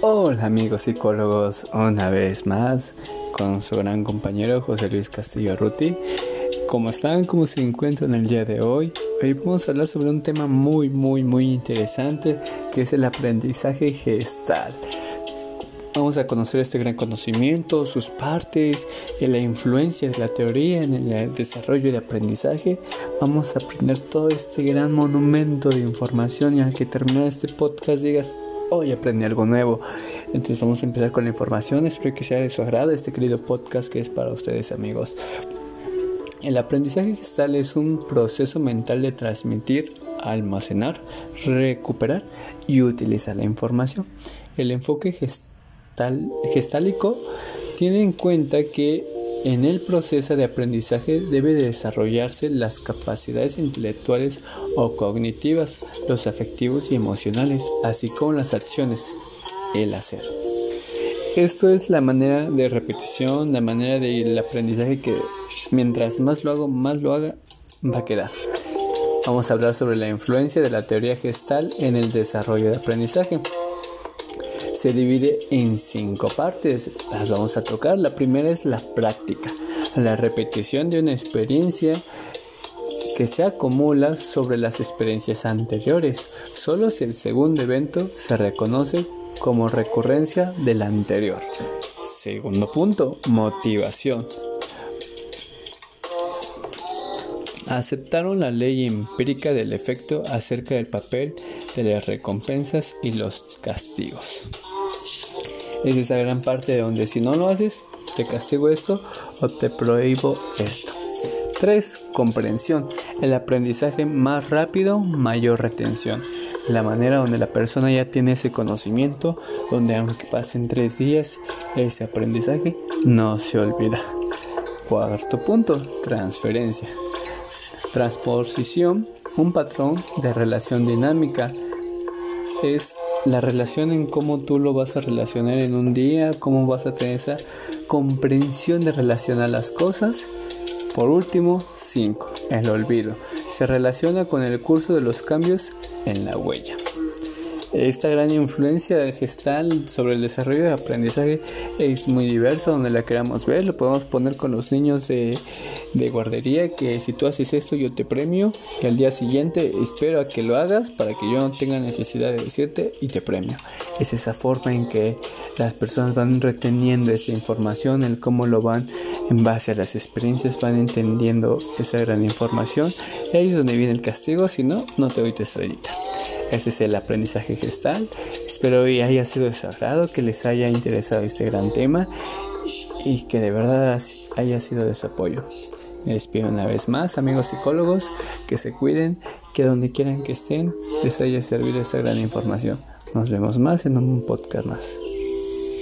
Hola amigos psicólogos, una vez más con su gran compañero José Luis Castillo Ruti. ¿Cómo están? ¿Cómo se encuentran el día de hoy? Hoy vamos a hablar sobre un tema muy, muy, muy interesante que es el aprendizaje gestal. Vamos a conocer este gran conocimiento, sus partes, y la influencia de la teoría en el desarrollo de aprendizaje. Vamos a aprender todo este gran monumento de información y al que terminar este podcast digas, hoy aprendí algo nuevo. Entonces vamos a empezar con la información. Espero que sea de su agrado este querido podcast que es para ustedes amigos. El aprendizaje gestal es un proceso mental de transmitir, almacenar, recuperar y utilizar la información. El enfoque gestal gestálico tiene en cuenta que en el proceso de aprendizaje debe desarrollarse las capacidades intelectuales o cognitivas, los afectivos y emocionales, así como las acciones, el hacer. Esto es la manera de repetición, la manera del aprendizaje que mientras más lo hago, más lo haga, va a quedar. Vamos a hablar sobre la influencia de la teoría gestal en el desarrollo de aprendizaje se divide en cinco partes. Las vamos a tocar. La primera es la práctica, la repetición de una experiencia que se acumula sobre las experiencias anteriores. Solo si el segundo evento se reconoce como recurrencia del anterior. Segundo punto, motivación. Aceptaron la ley empírica del efecto acerca del papel de las recompensas y los castigos. Es esa gran parte de donde si no lo haces, te castigo esto o te prohíbo esto. 3. Comprensión. El aprendizaje más rápido, mayor retención. La manera donde la persona ya tiene ese conocimiento, donde aunque pasen tres días, ese aprendizaje no se olvida. Cuarto punto, transferencia. Transposición, un patrón de relación dinámica. Es la relación en cómo tú lo vas a relacionar en un día, cómo vas a tener esa comprensión de relacionar las cosas. Por último, 5. El olvido. Se relaciona con el curso de los cambios en la huella. Esta gran influencia gestal sobre el desarrollo de aprendizaje es muy diverso donde la queramos ver. Lo podemos poner con los niños de, guardería que si tú haces esto yo te premio y al día siguiente espero a que lo hagas para que yo no tenga necesidad de decirte y te premio. Es esa forma en que las personas van reteniendo esa información, el cómo lo van en base a las experiencias van entendiendo esa gran información y ahí es donde viene el castigo, si no, no te doy tu estrellita. Ese es el aprendizaje gestal. Espero que haya sido de que les haya interesado este gran tema y que de verdad haya sido de su apoyo. Me despido una vez más, amigos psicólogos, que se cuiden, que donde quieran que estén les haya servido esta gran información. Nos vemos más en un podcast más.